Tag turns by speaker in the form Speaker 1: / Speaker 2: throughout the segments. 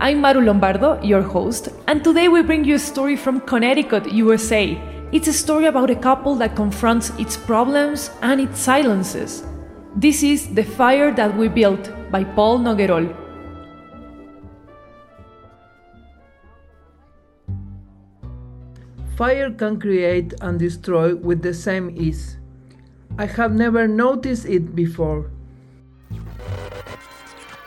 Speaker 1: I'm Maru Lombardo, your host, and today we bring you a story from Connecticut, USA. It's a story about a couple that confronts its problems and its silences. This is The Fire That We Built by Paul Noguerol.
Speaker 2: Fire can create and destroy with the same ease. I have never noticed it before.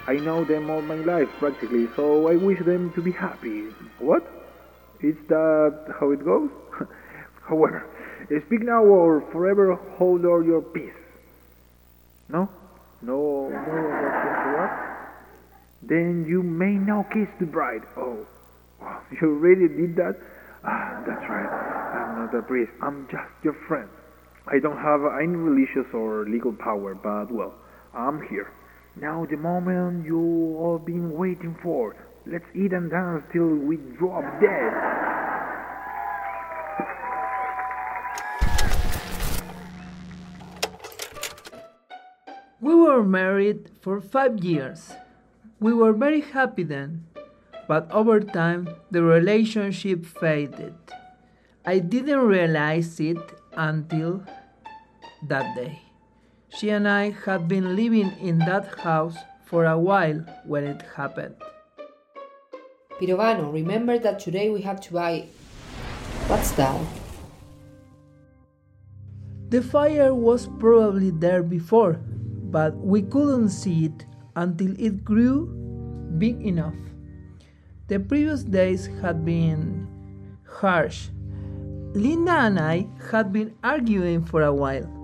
Speaker 3: I know them all my life practically, so I wish them to be happy. What? Is that how it goes? However, speak now or forever hold all your peace. No? No, no, what? Then you may now kiss the bride. Oh, you really did that? Ah, that's right. I'm not a priest. I'm just your friend. I don't have any religious or legal power, but well, I'm here. Now the moment you all been waiting for. Let's eat and dance till we drop dead.
Speaker 2: We were married for five years. We were very happy then, but over time the relationship faded. I didn't realize it until that day. She and I had been living in that house for a while when it happened.
Speaker 4: Pirovano, remember that today we have to buy. What's that?
Speaker 2: The fire was probably there before, but we couldn't see it until it grew big enough. The previous days had been harsh. Linda and I had been arguing for a while.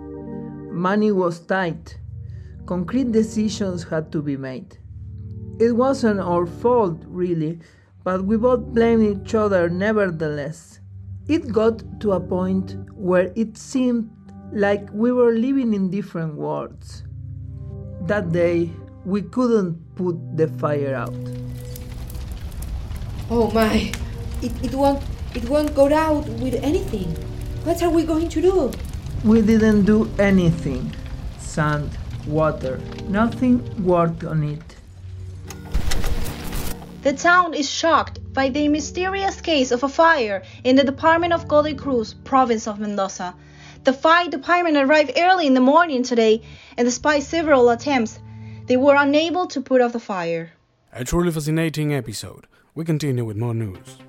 Speaker 2: Money was tight. Concrete decisions had to be made. It wasn't our fault, really, but we both blamed each other nevertheless. It got to a point where it seemed like we were living in different worlds. That day, we couldn't put the fire out.
Speaker 4: Oh my, it, it won't it won't go out with anything. What are we going to do?
Speaker 2: We didn't do anything. Sand, water, nothing worked on it.
Speaker 5: The town is shocked by the mysterious case of a fire in the department of Godoy Cruz, province of Mendoza. The fire department arrived early in the morning today, and despite several attempts, they were unable to put out the fire.
Speaker 6: A truly fascinating episode. We continue with more news.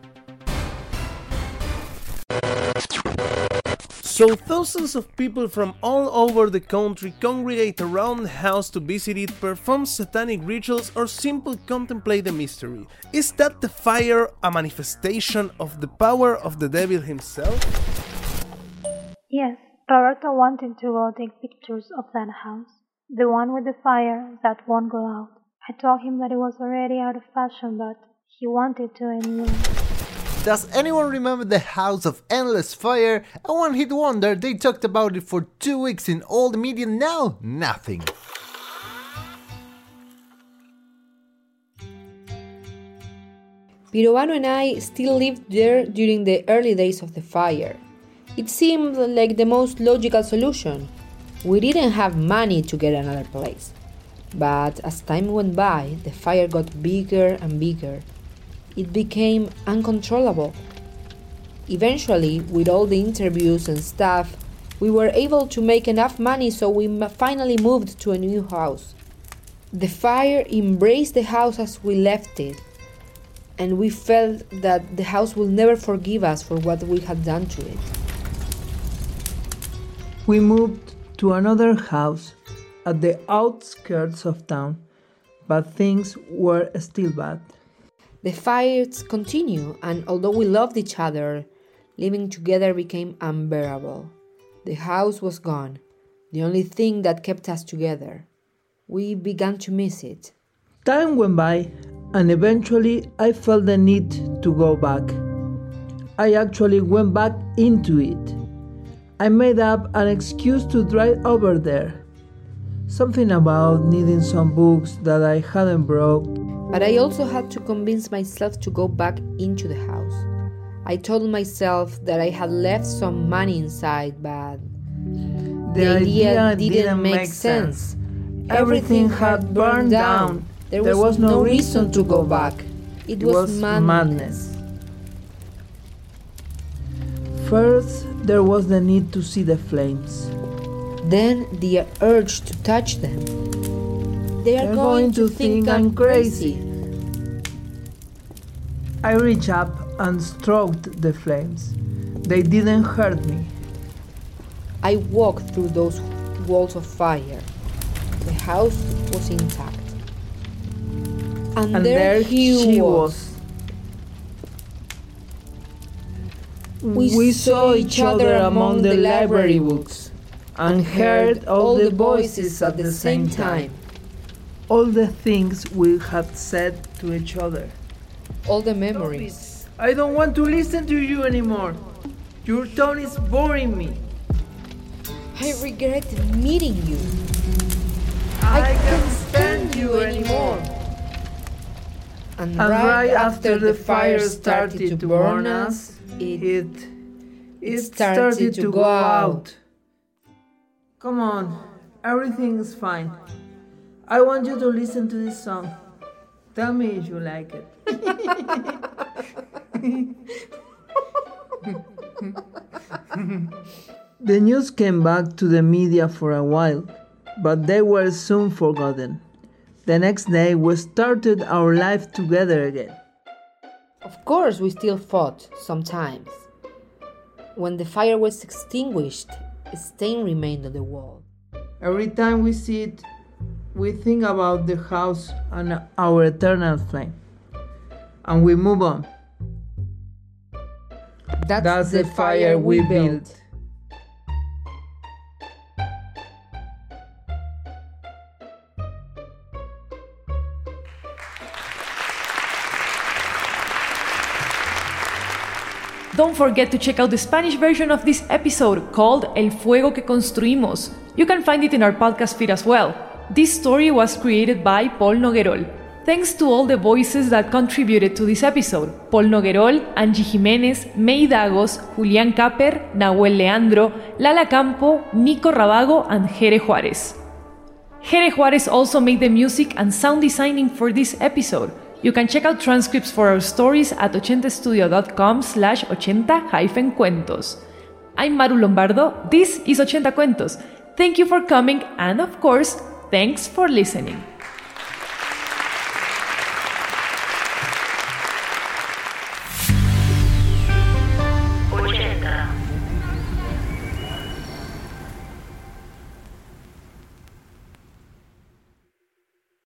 Speaker 7: So thousands of people from all over the country congregate around the house to visit it, perform satanic rituals, or simply contemplate the mystery. Is that the fire a manifestation of the power of the devil himself?
Speaker 8: Yes, Roberto wanted to go take pictures of that house. The one with the fire that won't go out. I told him that it was already out of fashion, but he wanted to anyway.
Speaker 9: Does anyone remember the House of Endless Fire? A one hit wonder, they talked about it for two weeks in all the media, now nothing.
Speaker 4: Pirovano and I still lived there during the early days of the fire. It seemed like the most logical solution. We didn't have money to get another place. But as time went by, the fire got bigger and bigger it became uncontrollable. Eventually, with all the interviews and stuff, we were able to make enough money so we finally moved to a new house. The fire embraced the house as we left it. and we felt that the house will never forgive us for what we had done to it.
Speaker 2: We moved to another house at the outskirts of town, but things were still bad.
Speaker 4: The fights continued, and although we loved each other, living together became unbearable. The house was gone, the only thing that kept us together. We began to miss it.
Speaker 2: Time went by, and eventually I felt the need to go back. I actually went back into it. I made up an excuse to drive over there. Something about needing some books that I hadn't brought.
Speaker 4: But I also had to convince myself to go back into the house. I told myself that I had left some money inside, but
Speaker 2: The idea didn't make sense. Everything had burned down.
Speaker 4: There was, no reason to go back. It,
Speaker 2: It
Speaker 4: was,
Speaker 2: was
Speaker 4: madness.
Speaker 2: madness. First, there was the need to see the flames.
Speaker 4: Then the urge to touch them. They are
Speaker 2: They're
Speaker 4: going, to think I'm crazy.
Speaker 2: I reached up and stroked the flames. They didn't hurt me.
Speaker 4: I walked through those walls of fire. The house was intact. And,
Speaker 2: And
Speaker 4: there,
Speaker 2: there
Speaker 4: he
Speaker 2: she
Speaker 4: was. We,
Speaker 2: We
Speaker 4: saw each other among the library books
Speaker 2: and heard all the voices at the same time. All the things we had said to each other.
Speaker 4: All the memories.
Speaker 2: I don't want to listen to you anymore. Your tone is boring me.
Speaker 4: I regret meeting you.
Speaker 2: I can't stand you anymore.
Speaker 4: And,
Speaker 2: And right after the fire started to burn us,
Speaker 4: it,
Speaker 2: it it started to go out. Come on, everything is fine. I want you to listen to this song. Tell me if you like it. the news came back to the media for a while, but they were soon forgotten. The next day, we started our life together again.
Speaker 4: Of course, we still fought sometimes. When the fire was extinguished, a stain remained on the wall.
Speaker 2: Every time we see it, we think about the house and our eternal flame. And we move on.
Speaker 4: That's,
Speaker 2: That's the fire we built.
Speaker 1: Don't forget to check out the Spanish version of this episode called El Fuego que Construimos. You can find it in our podcast feed as well. This story was created by Paul Noguerol. Thanks to all the voices that contributed to this episode Paul Noguerol, Angie Jiménez, May Dagos, Julián Caper, Nahuel Leandro, Lala Campo, Nico Rabago, and Jere Juárez. Jere Juárez also made the music and sound designing for this episode. You can check out transcripts for our stories at 80studio.com slash 80-cuentos. I'm Maru Lombardo, this is 80 Cuentos. Thank you for coming and of course, thanks for listening.